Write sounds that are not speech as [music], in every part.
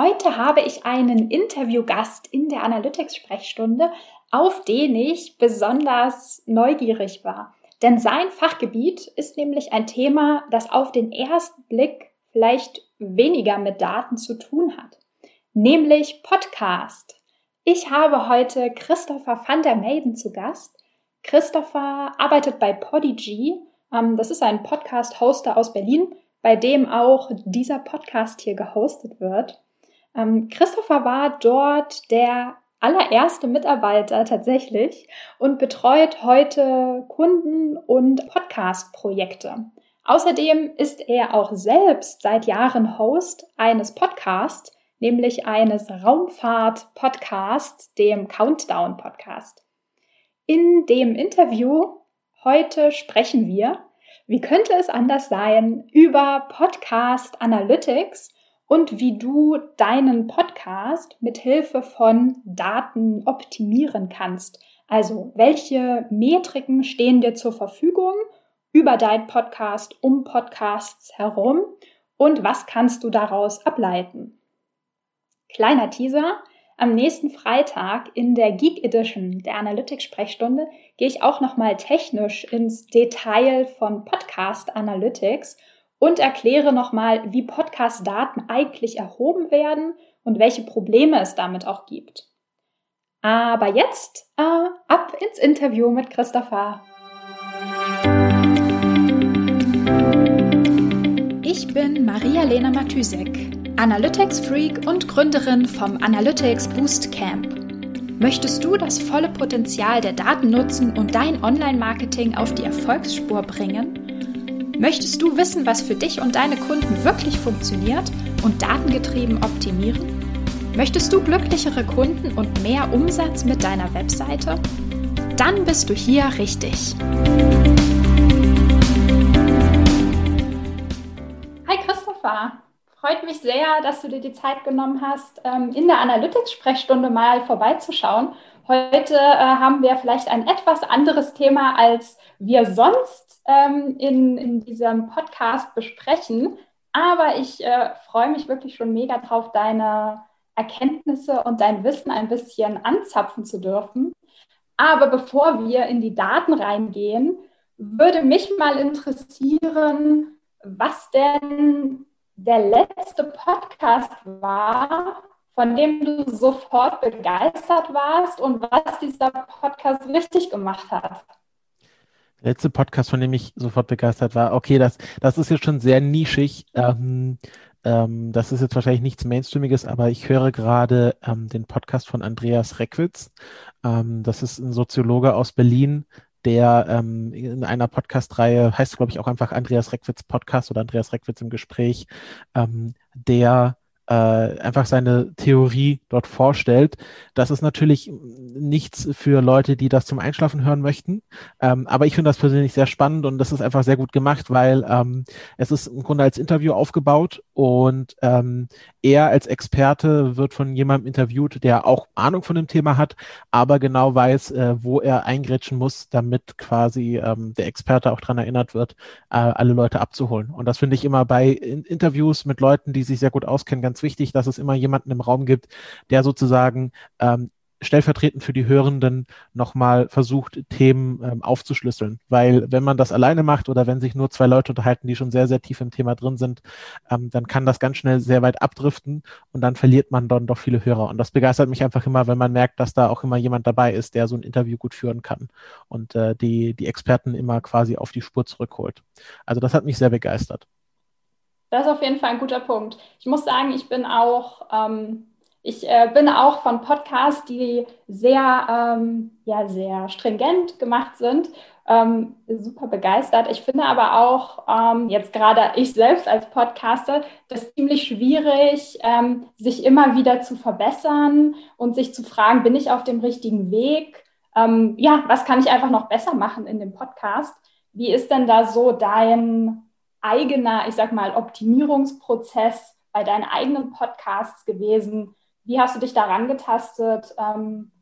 Heute habe ich einen Interviewgast in der Analytics-Sprechstunde, auf den ich besonders neugierig war. Denn sein Fachgebiet ist nämlich ein Thema, das auf den ersten Blick vielleicht weniger mit Daten zu tun hat, nämlich Podcast. Ich habe heute Christopher van der Maiden zu Gast. Christopher arbeitet bei Podigy. Ähm, das ist ein Podcast-Hoster aus Berlin, bei dem auch dieser Podcast hier gehostet wird. Ähm, Christopher war dort der allererste Mitarbeiter tatsächlich und betreut heute Kunden und Podcast-Projekte. Außerdem ist er auch selbst seit Jahren Host eines Podcasts, nämlich eines Raumfahrt-Podcasts, dem Countdown-Podcast. In dem Interview heute sprechen wir, wie könnte es anders sein, über Podcast Analytics und wie du deinen Podcast mit Hilfe von Daten optimieren kannst. Also, welche Metriken stehen dir zur Verfügung über dein Podcast, um Podcasts herum und was kannst du daraus ableiten? Kleiner Teaser. Am nächsten Freitag in der Geek Edition der Analytics-Sprechstunde gehe ich auch nochmal technisch ins Detail von Podcast Analytics und erkläre nochmal, wie Podcast-Daten eigentlich erhoben werden und welche Probleme es damit auch gibt. Aber jetzt äh, ab ins Interview mit Christopher. Ich bin Maria-Lena Matysek, Analytics-Freak und Gründerin vom Analytics Boost Camp. Möchtest du das volle Potenzial der Daten nutzen und dein Online-Marketing auf die Erfolgsspur bringen? Möchtest du wissen, was für dich und deine Kunden wirklich funktioniert und datengetrieben optimieren? Möchtest du glücklichere Kunden und mehr Umsatz mit deiner Webseite? Dann bist du hier richtig. Hi Christopher, freut mich sehr, dass du dir die Zeit genommen hast, ähm, in der Analytics-Sprechstunde mal vorbeizuschauen. Heute äh, haben wir vielleicht ein etwas anderes Thema, als wir sonst ähm, in, in diesem Podcast besprechen. Aber ich äh, freue mich wirklich schon mega drauf, deine Erkenntnisse und dein Wissen ein bisschen anzapfen zu dürfen. Aber bevor wir in die Daten reingehen, würde mich mal interessieren, was denn der letzte Podcast war, von dem du sofort begeistert warst und was dieser Podcast richtig gemacht hat letzte Podcast, von dem ich sofort begeistert war, okay, das, das ist jetzt schon sehr nischig. Ähm, ähm, das ist jetzt wahrscheinlich nichts Mainstreamiges, aber ich höre gerade ähm, den Podcast von Andreas Reckwitz. Ähm, das ist ein Soziologe aus Berlin, der ähm, in einer Podcast-Reihe, heißt glaube ich auch einfach Andreas Reckwitz Podcast oder Andreas Reckwitz im Gespräch, ähm, der äh, einfach seine Theorie dort vorstellt. Das ist natürlich nichts für Leute, die das zum Einschlafen hören möchten. Ähm, aber ich finde das persönlich sehr spannend und das ist einfach sehr gut gemacht, weil ähm, es ist im Grunde als Interview aufgebaut und ähm, er als Experte wird von jemandem interviewt, der auch Ahnung von dem Thema hat, aber genau weiß, äh, wo er eingrätschen muss, damit quasi ähm, der Experte auch daran erinnert wird, äh, alle Leute abzuholen. Und das finde ich immer bei in Interviews mit Leuten, die sich sehr gut auskennen, ganz wichtig, dass es immer jemanden im Raum gibt, der sozusagen ähm, stellvertretend für die Hörenden nochmal versucht, Themen ähm, aufzuschlüsseln. Weil wenn man das alleine macht oder wenn sich nur zwei Leute unterhalten, die schon sehr, sehr tief im Thema drin sind, ähm, dann kann das ganz schnell sehr weit abdriften und dann verliert man dann doch viele Hörer. Und das begeistert mich einfach immer, wenn man merkt, dass da auch immer jemand dabei ist, der so ein Interview gut führen kann und äh, die, die Experten immer quasi auf die Spur zurückholt. Also das hat mich sehr begeistert. Das ist auf jeden Fall ein guter Punkt. Ich muss sagen, ich bin auch ähm, ich äh, bin auch von Podcasts, die sehr, ähm, ja, sehr stringent gemacht sind, ähm, super begeistert. Ich finde aber auch, ähm, jetzt gerade [laughs] ich selbst als Podcaster, das ziemlich schwierig, ähm, sich immer wieder zu verbessern und sich zu fragen, bin ich auf dem richtigen Weg? Ähm, ja, was kann ich einfach noch besser machen in dem Podcast? Wie ist denn da so dein eigener, ich sag mal, Optimierungsprozess bei deinen eigenen Podcasts gewesen? Wie hast du dich daran getastet, ähm,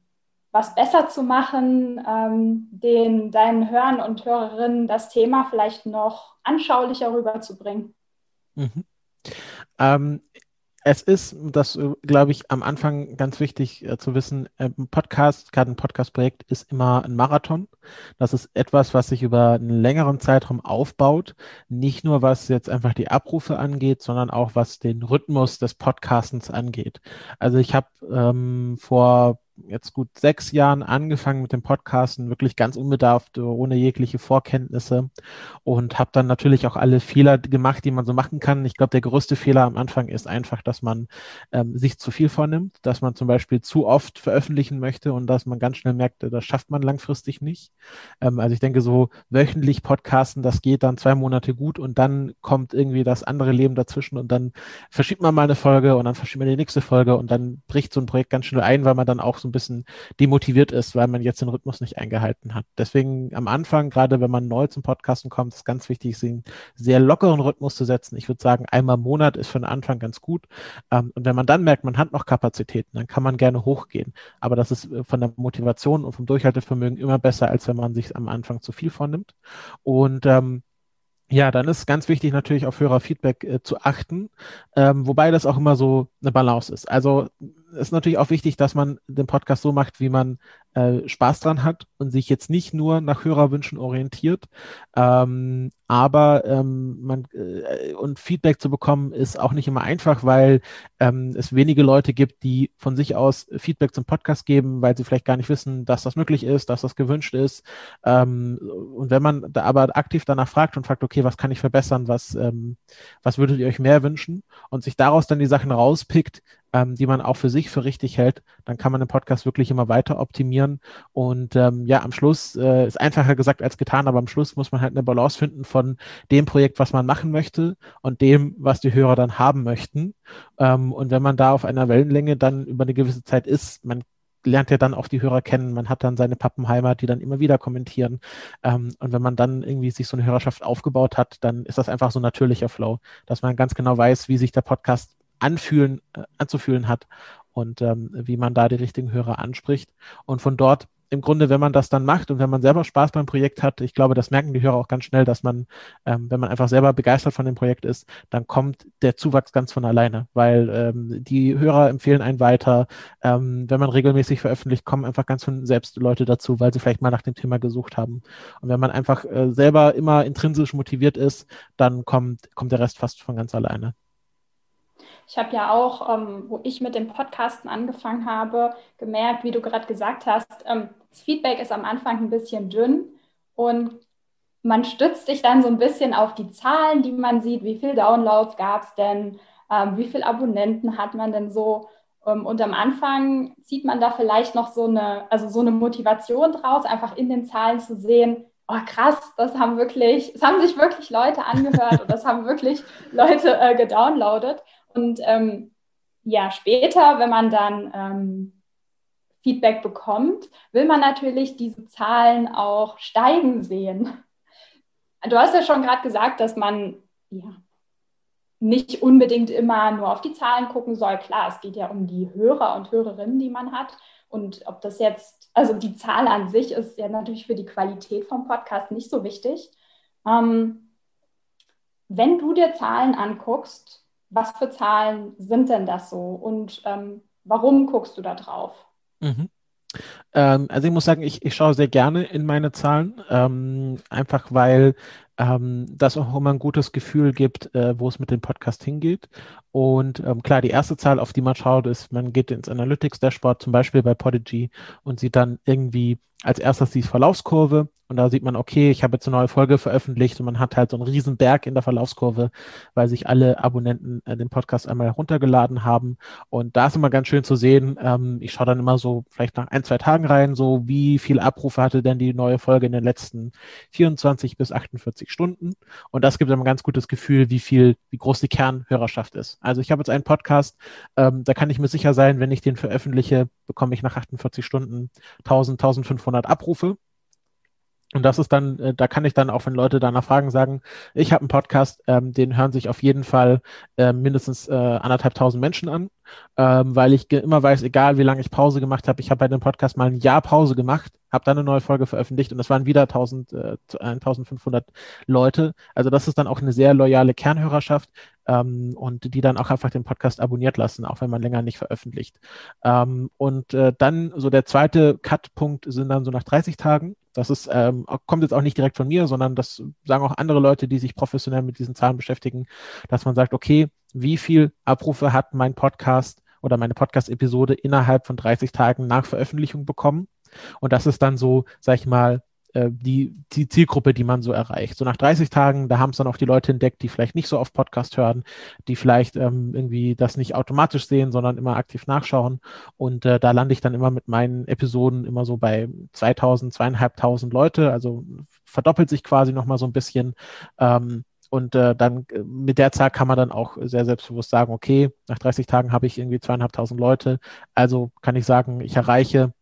was besser zu machen, ähm, den deinen Hörern und Hörerinnen das Thema vielleicht noch anschaulicher rüberzubringen? Mhm. Ähm, es ist, das äh, glaube ich, am Anfang ganz wichtig äh, zu wissen, äh, ein Podcast, gerade ein Podcast-Projekt ist immer ein Marathon. Das ist etwas, was sich über einen längeren Zeitraum aufbaut. Nicht nur was jetzt einfach die Abrufe angeht, sondern auch was den Rhythmus des Podcastens angeht. Also ich habe ähm, vor jetzt gut sechs Jahren angefangen mit dem Podcasten, wirklich ganz unbedarft, ohne jegliche Vorkenntnisse und habe dann natürlich auch alle Fehler gemacht, die man so machen kann. Ich glaube, der größte Fehler am Anfang ist einfach, dass man ähm, sich zu viel vornimmt, dass man zum Beispiel zu oft veröffentlichen möchte und dass man ganz schnell merkt, das schafft man langfristig nicht. Ähm, also ich denke, so wöchentlich Podcasten, das geht dann zwei Monate gut und dann kommt irgendwie das andere Leben dazwischen und dann verschiebt man mal eine Folge und dann verschiebt man die nächste Folge und dann bricht so ein Projekt ganz schnell ein, weil man dann auch so ein bisschen demotiviert ist, weil man jetzt den Rhythmus nicht eingehalten hat. Deswegen am Anfang, gerade wenn man neu zum Podcasten kommt, ist ganz wichtig, einen sehr lockeren Rhythmus zu setzen. Ich würde sagen, einmal im Monat ist für den Anfang ganz gut. Ähm, und wenn man dann merkt, man hat noch Kapazitäten, dann kann man gerne hochgehen. Aber das ist äh, von der Motivation und vom Durchhaltevermögen immer besser, als wenn man sich am Anfang zu viel vornimmt. Und ähm, ja, dann ist ganz wichtig natürlich auf Hörerfeedback äh, zu achten, ähm, wobei das auch immer so eine Balance ist. Also ist natürlich auch wichtig, dass man den Podcast so macht, wie man äh, Spaß dran hat und sich jetzt nicht nur nach Hörerwünschen orientiert. Ähm, aber ähm, man äh, und Feedback zu bekommen ist auch nicht immer einfach, weil ähm, es wenige Leute gibt, die von sich aus Feedback zum Podcast geben, weil sie vielleicht gar nicht wissen, dass das möglich ist, dass das gewünscht ist. Ähm, und wenn man da aber aktiv danach fragt und fragt, okay, was kann ich verbessern, was, ähm, was würdet ihr euch mehr wünschen und sich daraus dann die Sachen rauspickt, ähm, die man auch für sich für richtig hält, dann kann man den Podcast wirklich immer weiter optimieren. Und ähm, ja, am Schluss äh, ist einfacher gesagt als getan, aber am Schluss muss man halt eine Balance finden von dem Projekt, was man machen möchte und dem, was die Hörer dann haben möchten. Ähm, und wenn man da auf einer Wellenlänge dann über eine gewisse Zeit ist, man lernt ja dann auch die Hörer kennen. Man hat dann seine Pappenheimat, die dann immer wieder kommentieren. Ähm, und wenn man dann irgendwie sich so eine Hörerschaft aufgebaut hat, dann ist das einfach so ein natürlicher Flow, dass man ganz genau weiß, wie sich der Podcast anfühlen, äh, anzufühlen hat und ähm, wie man da die richtigen Hörer anspricht. Und von dort im Grunde, wenn man das dann macht und wenn man selber Spaß beim Projekt hat, ich glaube, das merken die Hörer auch ganz schnell, dass man, ähm, wenn man einfach selber begeistert von dem Projekt ist, dann kommt der Zuwachs ganz von alleine, weil ähm, die Hörer empfehlen einen weiter. Ähm, wenn man regelmäßig veröffentlicht, kommen einfach ganz von selbst Leute dazu, weil sie vielleicht mal nach dem Thema gesucht haben. Und wenn man einfach äh, selber immer intrinsisch motiviert ist, dann kommt, kommt der Rest fast von ganz alleine. Ich habe ja auch, ähm, wo ich mit dem Podcasten angefangen habe, gemerkt, wie du gerade gesagt hast, ähm, das Feedback ist am Anfang ein bisschen dünn und man stützt sich dann so ein bisschen auf die Zahlen, die man sieht, wie viele Downloads gab es denn, ähm, wie viele Abonnenten hat man denn so. Ähm, und am Anfang zieht man da vielleicht noch so eine, also so eine Motivation draus, einfach in den Zahlen zu sehen, oh krass, das haben wirklich, es haben sich wirklich Leute angehört und das haben wirklich Leute äh, gedownloadet. Und ähm, ja, später, wenn man dann ähm, Feedback bekommt, will man natürlich diese Zahlen auch steigen sehen. Du hast ja schon gerade gesagt, dass man ja, nicht unbedingt immer nur auf die Zahlen gucken soll. Klar, es geht ja um die Hörer und Hörerinnen, die man hat. Und ob das jetzt, also die Zahl an sich ist ja natürlich für die Qualität vom Podcast nicht so wichtig. Ähm, wenn du dir Zahlen anguckst, was für Zahlen sind denn das so und ähm, warum guckst du da drauf? Mhm. Ähm, also ich muss sagen, ich, ich schaue sehr gerne in meine Zahlen, ähm, einfach weil ähm, das auch immer ein gutes Gefühl gibt, äh, wo es mit dem Podcast hingeht. Und ähm, klar, die erste Zahl, auf die man schaut, ist, man geht ins Analytics-Dashboard, zum Beispiel bei Podigy, und sieht dann irgendwie als erstes die Verlaufskurve und da sieht man, okay, ich habe jetzt eine neue Folge veröffentlicht und man hat halt so einen riesen Berg in der Verlaufskurve, weil sich alle Abonnenten äh, den Podcast einmal heruntergeladen haben. Und da ist immer ganz schön zu sehen, ähm, ich schaue dann immer so vielleicht nach ein, zwei Tagen rein, so wie viele Abrufe hatte denn die neue Folge in den letzten 24 bis 48 Stunden. Und das gibt einem ein ganz gutes Gefühl, wie viel, wie groß die Kernhörerschaft ist. Also ich habe jetzt einen Podcast, ähm, da kann ich mir sicher sein, wenn ich den veröffentliche, bekomme ich nach 48 Stunden 1000, 1500 Abrufe. Und das ist dann, äh, da kann ich dann auch, wenn Leute danach fragen, sagen, ich habe einen Podcast, ähm, den hören sich auf jeden Fall äh, mindestens äh, anderthalb tausend Menschen an ähm, weil ich immer weiß, egal wie lange ich Pause gemacht habe, ich habe bei dem Podcast mal ein Jahr Pause gemacht, habe dann eine neue Folge veröffentlicht und das waren wieder 1000, äh, 1500 Leute. Also das ist dann auch eine sehr loyale Kernhörerschaft. ähm, und die dann auch einfach den Podcast abonniert lassen, auch wenn man länger nicht veröffentlicht. Ähm, und äh, dann so der zweite Cut-Punkt sind dann so nach 30 Tagen. Das ist, ähm, kommt jetzt auch nicht direkt von mir, sondern das sagen auch andere Leute, die sich professionell mit diesen Zahlen beschäftigen, dass man sagt, okay, wie viel Abrufe hat mein Podcast oder meine Podcast-Episode innerhalb von 30 Tagen nach Veröffentlichung bekommen? Und das ist dann so, sag ich mal, äh, die, die Zielgruppe, die man so erreicht. So nach 30 Tagen, da haben es dann auch die Leute entdeckt, die vielleicht nicht so oft Podcast hören, die vielleicht ähm, irgendwie das nicht automatisch sehen, sondern immer aktiv nachschauen. Und äh, da lande ich dann immer mit meinen Episoden immer so bei 2000, zweieinhalbtausend Leute. Also verdoppelt sich quasi nochmal so ein bisschen. Ähm, und äh, dann äh, mit der Zahl kann man dann auch sehr selbstbewusst sagen, okay, nach 30 Tagen habe ich irgendwie zweieinhalbtausend Leute. Also kann ich sagen, ich erreiche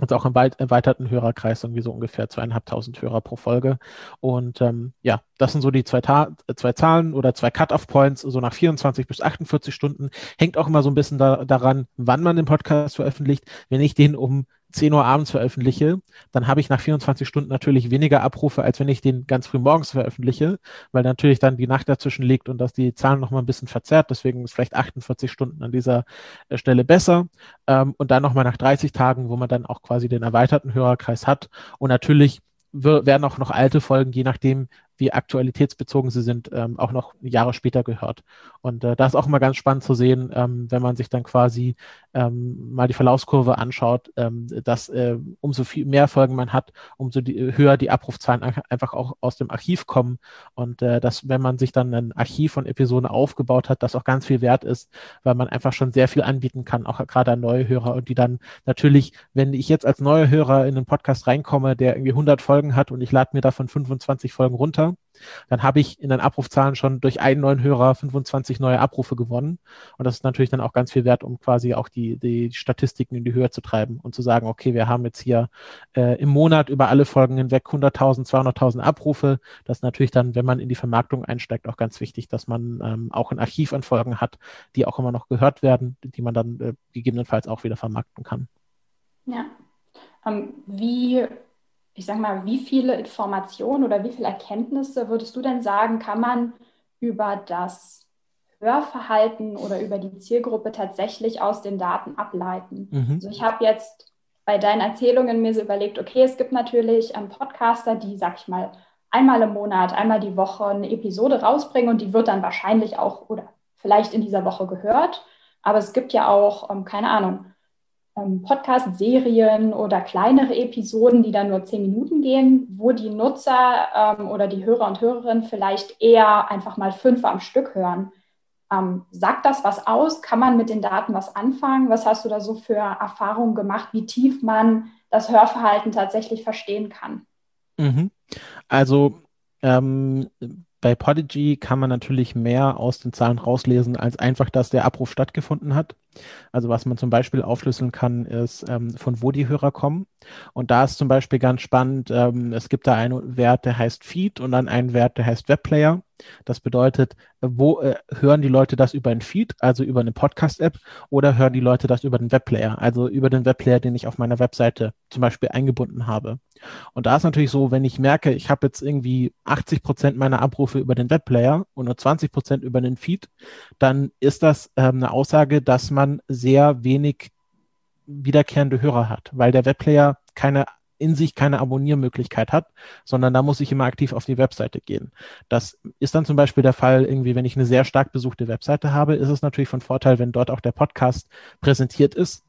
und auch im erweiterten Hörerkreis irgendwie so ungefähr zweieinhalbtausend Hörer pro Folge. Und ähm, ja, das sind so die zwei, Ta zwei Zahlen oder zwei Cut-off-Points, so nach 24 bis 48 Stunden. Hängt auch immer so ein bisschen da, daran, wann man den Podcast veröffentlicht. Wenn ich den um 10 Uhr abends veröffentliche, dann habe ich nach 24 Stunden natürlich weniger Abrufe, als wenn ich den ganz früh morgens veröffentliche, weil natürlich dann die Nacht dazwischen liegt und das die Zahlen noch mal ein bisschen verzerrt. Deswegen ist vielleicht 48 Stunden an dieser äh, Stelle besser. Ähm, und dann nochmal nach 30 Tagen, wo man dann auch quasi den erweiterten Hörerkreis hat. Und natürlich werden auch noch alte Folgen, je nachdem, wie aktualitätsbezogen sie sind, ähm, auch noch Jahre später gehört. Und äh, da ist auch immer ganz spannend zu sehen, ähm, wenn man sich dann quasi ähm, mal die Verlaufskurve anschaut, ähm, dass äh, umso viel mehr Folgen man hat, umso die, höher die Abrufzahlen einfach auch aus dem Archiv kommen. Und äh, dass, wenn man sich dann ein Archiv von Episoden aufgebaut hat, das auch ganz viel wert ist, weil man einfach schon sehr viel anbieten kann, auch gerade an neue Hörer und die dann natürlich, wenn ich jetzt als neuer Hörer in einen Podcast reinkomme, der irgendwie 100 Folgen hat und ich lade mir davon 25 Folgen runter, dann habe ich in den Abrufzahlen schon durch einen neuen Hörer 25 neue Abrufe gewonnen. Und das ist natürlich dann auch ganz viel wert, um quasi auch die, die Statistiken in die Höhe zu treiben und zu sagen, okay, wir haben jetzt hier äh, im Monat über alle Folgen hinweg 100.000, 200.000 Abrufe. Das ist natürlich dann, wenn man in die Vermarktung einsteigt, auch ganz wichtig, dass man ähm, auch ein Archiv an Folgen hat, die auch immer noch gehört werden, die man dann äh, gegebenenfalls auch wieder vermarkten kann. Ja. Ähm, wie ich sag mal, wie viele Informationen oder wie viele Erkenntnisse würdest du denn sagen, kann man über das Hörverhalten oder über die Zielgruppe tatsächlich aus den Daten ableiten? Mhm. Also ich habe jetzt bei deinen Erzählungen mir so überlegt, okay, es gibt natürlich ähm, Podcaster, die, sag ich mal, einmal im Monat, einmal die Woche eine Episode rausbringen und die wird dann wahrscheinlich auch oder vielleicht in dieser Woche gehört. Aber es gibt ja auch, ähm, keine Ahnung, Podcast-Serien oder kleinere Episoden, die dann nur zehn Minuten gehen, wo die Nutzer ähm, oder die Hörer und Hörerinnen vielleicht eher einfach mal fünf am Stück hören. Ähm, sagt das was aus? Kann man mit den Daten was anfangen? Was hast du da so für Erfahrungen gemacht, wie tief man das Hörverhalten tatsächlich verstehen kann? Mhm. Also ähm, bei Podigy kann man natürlich mehr aus den Zahlen rauslesen, als einfach, dass der Abruf stattgefunden hat. Also was man zum Beispiel aufschlüsseln kann, ist, ähm, von wo die Hörer kommen. Und da ist zum Beispiel ganz spannend, ähm, es gibt da einen Wert, der heißt Feed und dann einen Wert, der heißt Webplayer. Das bedeutet, wo äh, hören die Leute das über ein Feed, also über eine Podcast-App, oder hören die Leute das über den Webplayer, also über den Webplayer, den ich auf meiner Webseite zum Beispiel eingebunden habe. Und da ist natürlich so, wenn ich merke, ich habe jetzt irgendwie 80 Prozent meiner Abrufe über den Webplayer und nur 20 Prozent über den Feed, dann ist das ähm, eine Aussage, dass man sehr wenig wiederkehrende Hörer hat, weil der Webplayer keine in sich keine Abonniermöglichkeit hat, sondern da muss ich immer aktiv auf die Webseite gehen. Das ist dann zum Beispiel der Fall, irgendwie, wenn ich eine sehr stark besuchte Webseite habe, ist es natürlich von Vorteil, wenn dort auch der Podcast präsentiert ist,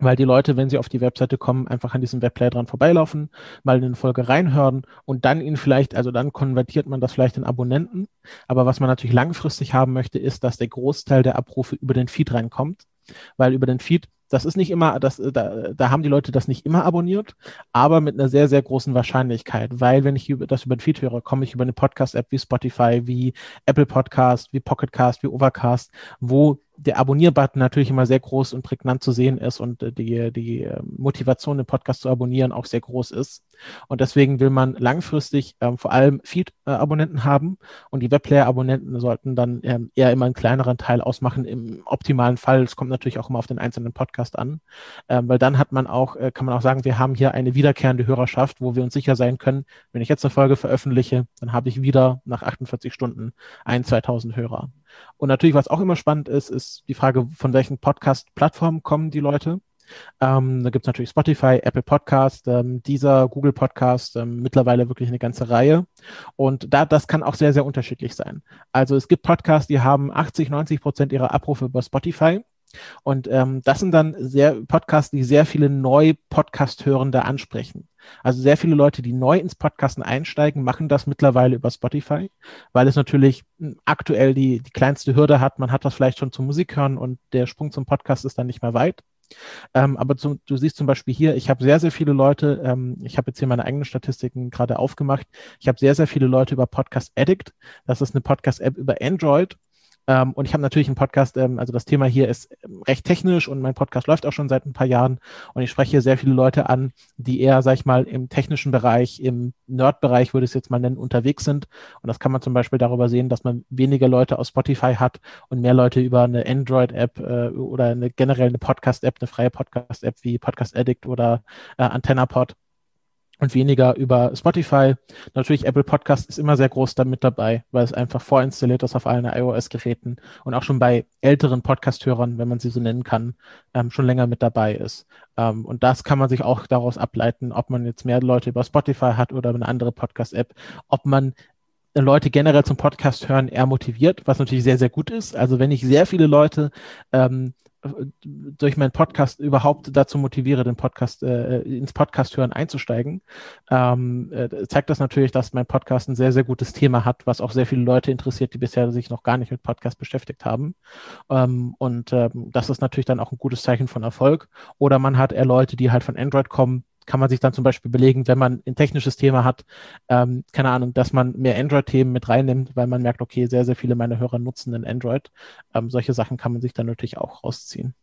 weil die Leute, wenn sie auf die Webseite kommen, einfach an diesem Webplayer dran vorbeilaufen, mal in eine Folge reinhören und dann ihn vielleicht, also dann konvertiert man das vielleicht in Abonnenten. Aber was man natürlich langfristig haben möchte, ist, dass der Großteil der Abrufe über den Feed reinkommt, weil über den Feed das ist nicht immer, das, da, da haben die Leute das nicht immer abonniert, aber mit einer sehr, sehr großen Wahrscheinlichkeit, weil wenn ich das über den Feed höre, komme ich über eine Podcast-App wie Spotify, wie Apple Podcast, wie Pocketcast, wie Overcast, wo der Abonnier-Button natürlich immer sehr groß und prägnant zu sehen ist und äh, die, die ähm, Motivation, den Podcast zu abonnieren, auch sehr groß ist. Und deswegen will man langfristig ähm, vor allem Feed-Abonnenten haben und die Webplayer-Abonnenten sollten dann ähm, eher immer einen kleineren Teil ausmachen. Im optimalen Fall, es kommt natürlich auch immer auf den einzelnen Podcast an, ähm, weil dann hat man auch, äh, kann man auch sagen, wir haben hier eine wiederkehrende Hörerschaft, wo wir uns sicher sein können, wenn ich jetzt eine Folge veröffentliche, dann habe ich wieder nach 48 Stunden ein, 2000 Hörer. Und natürlich, was auch immer spannend ist, ist die Frage, von welchen Podcast-Plattformen kommen die Leute. Ähm, da gibt es natürlich Spotify, Apple Podcast, ähm, dieser Google Podcast, ähm, mittlerweile wirklich eine ganze Reihe. Und da, das kann auch sehr, sehr unterschiedlich sein. Also es gibt Podcasts, die haben 80, 90 Prozent ihrer Abrufe über Spotify. Und ähm, das sind dann sehr Podcasts, die sehr viele Neu-Podcast-Hörende ansprechen. Also sehr viele Leute, die neu ins Podcasten einsteigen, machen das mittlerweile über Spotify, weil es natürlich hm, aktuell die, die kleinste Hürde hat. Man hat das vielleicht schon zum Musik hören und der Sprung zum Podcast ist dann nicht mehr weit. Ähm, aber zum, du siehst zum Beispiel hier, ich habe sehr, sehr viele Leute, ähm, ich habe jetzt hier meine eigenen Statistiken gerade aufgemacht, ich habe sehr, sehr viele Leute über Podcast Addict, das ist eine Podcast-App über Android ähm, und ich habe natürlich einen Podcast, ähm, also das Thema hier ist ähm, recht technisch und mein Podcast läuft auch schon seit ein paar Jahren und ich spreche sehr viele Leute an, die eher, sag ich mal, im technischen Bereich, im Nerd-Bereich, würde ich es jetzt mal nennen, unterwegs sind. Und das kann man zum Beispiel darüber sehen, dass man weniger Leute aus Spotify hat und mehr Leute über eine Android-App äh, oder eine generell eine Podcast-App, eine freie Podcast-App wie Podcast Addict oder äh, AntennaPod und weniger über Spotify. Natürlich Apple Podcast ist immer sehr groß damit dabei, weil es einfach vorinstalliert ist auf allen iOS-Geräten und auch schon bei älteren Podcast-Hörern, wenn man sie so nennen kann, ähm, schon länger mit dabei ist. Ähm, und das kann man sich auch daraus ableiten, ob man jetzt mehr Leute über Spotify hat oder eine andere Podcast-App, ob man Leute generell zum Podcast hören eher motiviert, was natürlich sehr, sehr gut ist. Also wenn ich sehr viele Leute ähm, durch meinen Podcast überhaupt dazu motiviere, den Podcast äh, ins Podcast hören einzusteigen, ähm, äh, zeigt das natürlich, dass mein Podcast ein sehr sehr gutes Thema hat, was auch sehr viele Leute interessiert, die bisher sich noch gar nicht mit Podcast beschäftigt haben. Ähm, und ähm, das ist natürlich dann auch ein gutes Zeichen von Erfolg. Oder man hat eher Leute, die halt von Android kommen, kann man sich dann zum Beispiel belegen, wenn man ein technisches Thema hat, ähm, keine Ahnung, dass man mehr Android-Themen mit reinnimmt, weil man merkt, okay, sehr, sehr viele meiner Hörer nutzen ein Android. Ähm, solche Sachen kann man sich dann natürlich auch rausziehen.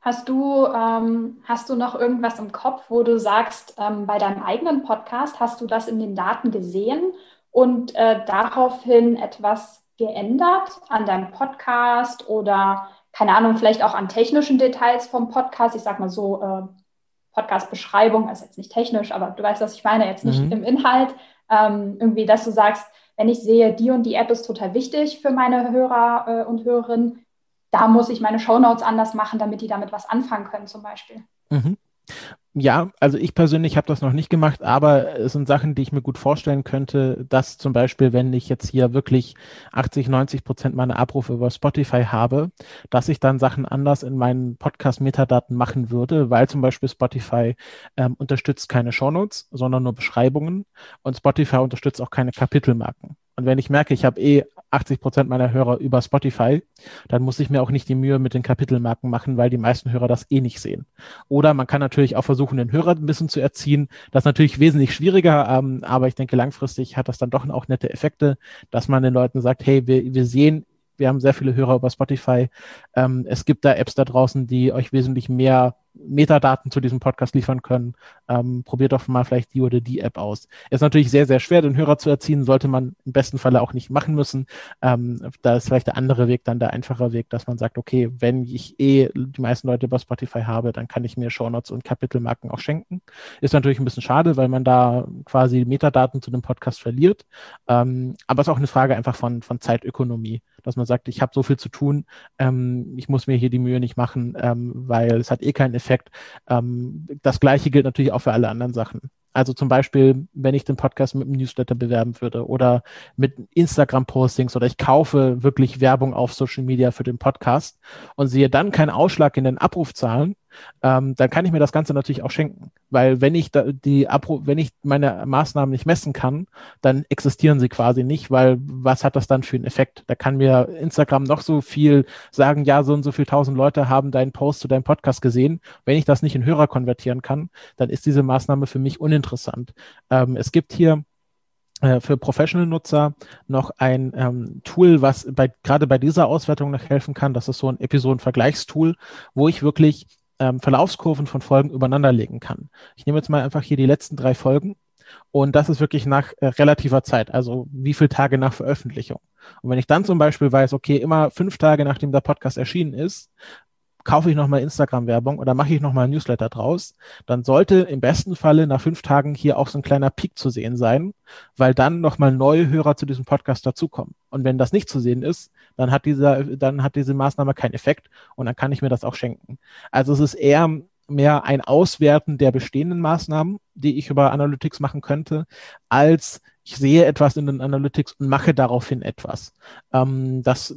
Hast du, ähm, hast du noch irgendwas im Kopf, wo du sagst, ähm, bei deinem eigenen Podcast hast du das in den Daten gesehen und äh, daraufhin etwas geändert an deinem Podcast oder keine Ahnung, vielleicht auch an technischen Details vom Podcast? Ich sag mal so, äh, Podcast-Beschreibung, also jetzt nicht technisch, aber du weißt, was ich meine, jetzt nicht mhm. im Inhalt, ähm, irgendwie, dass du sagst, wenn ich sehe, die und die App ist total wichtig für meine Hörer äh, und Hörerinnen, da muss ich meine Shownotes anders machen, damit die damit was anfangen können, zum Beispiel. Mhm. Ja, also ich persönlich habe das noch nicht gemacht, aber es sind Sachen, die ich mir gut vorstellen könnte, dass zum Beispiel, wenn ich jetzt hier wirklich 80, 90 Prozent meiner Abrufe über Spotify habe, dass ich dann Sachen anders in meinen Podcast-Metadaten machen würde, weil zum Beispiel Spotify ähm, unterstützt keine Shownotes, sondern nur Beschreibungen und Spotify unterstützt auch keine Kapitelmarken. Und wenn ich merke, ich habe eh 80 Prozent meiner Hörer über Spotify, dann muss ich mir auch nicht die Mühe mit den Kapitelmarken machen, weil die meisten Hörer das eh nicht sehen. Oder man kann natürlich auch versuchen, den Hörer ein bisschen zu erziehen. Das ist natürlich wesentlich schwieriger, ähm, aber ich denke, langfristig hat das dann doch auch nette Effekte, dass man den Leuten sagt, hey, wir, wir sehen, wir haben sehr viele Hörer über Spotify. Ähm, es gibt da Apps da draußen, die euch wesentlich mehr Metadaten zu diesem Podcast liefern können. Ähm, probiert doch mal vielleicht die oder die App aus. Ist natürlich sehr, sehr schwer, den Hörer zu erziehen, sollte man im besten Falle auch nicht machen müssen. Ähm, da ist vielleicht der andere Weg dann der einfache Weg, dass man sagt, okay, wenn ich eh die meisten Leute über Spotify habe, dann kann ich mir Shownotes und Kapitelmarken auch schenken. Ist natürlich ein bisschen schade, weil man da quasi Metadaten zu dem Podcast verliert. Ähm, aber es ist auch eine Frage einfach von, von Zeitökonomie, dass man sagt, ich habe so viel zu tun, ähm, ich muss mir hier die Mühe nicht machen, ähm, weil es hat eh keinen Effekt Effekt. Ähm, das gleiche gilt natürlich auch für alle anderen Sachen. Also zum Beispiel, wenn ich den Podcast mit einem Newsletter bewerben würde oder mit Instagram-Postings oder ich kaufe wirklich Werbung auf Social Media für den Podcast und sehe dann keinen Ausschlag in den Abrufzahlen, ähm, dann kann ich mir das Ganze natürlich auch schenken. Weil wenn ich da die wenn ich meine Maßnahmen nicht messen kann, dann existieren sie quasi nicht, weil was hat das dann für einen Effekt? Da kann mir Instagram noch so viel sagen, ja, so und so viel tausend Leute haben deinen Post zu deinem Podcast gesehen. Wenn ich das nicht in Hörer konvertieren kann, dann ist diese Maßnahme für mich uninteressant. Ähm, es gibt hier äh, für Professional-Nutzer noch ein ähm, Tool, was bei, gerade bei dieser Auswertung noch helfen kann. Das ist so ein Episoden-Vergleichstool, wo ich wirklich ähm, Verlaufskurven von Folgen übereinander legen kann. Ich nehme jetzt mal einfach hier die letzten drei Folgen und das ist wirklich nach äh, relativer Zeit, also wie viele Tage nach Veröffentlichung. Und wenn ich dann zum Beispiel weiß, okay, immer fünf Tage nachdem der Podcast erschienen ist, kaufe ich nochmal Instagram-Werbung oder mache ich nochmal ein Newsletter draus, dann sollte im besten Falle nach fünf Tagen hier auch so ein kleiner Peak zu sehen sein, weil dann nochmal neue Hörer zu diesem Podcast dazukommen. Und wenn das nicht zu sehen ist, dann hat dieser, dann hat diese Maßnahme keinen Effekt und dann kann ich mir das auch schenken. Also es ist eher mehr ein Auswerten der bestehenden Maßnahmen, die ich über Analytics machen könnte, als ich sehe etwas in den Analytics und mache daraufhin etwas. Ähm, das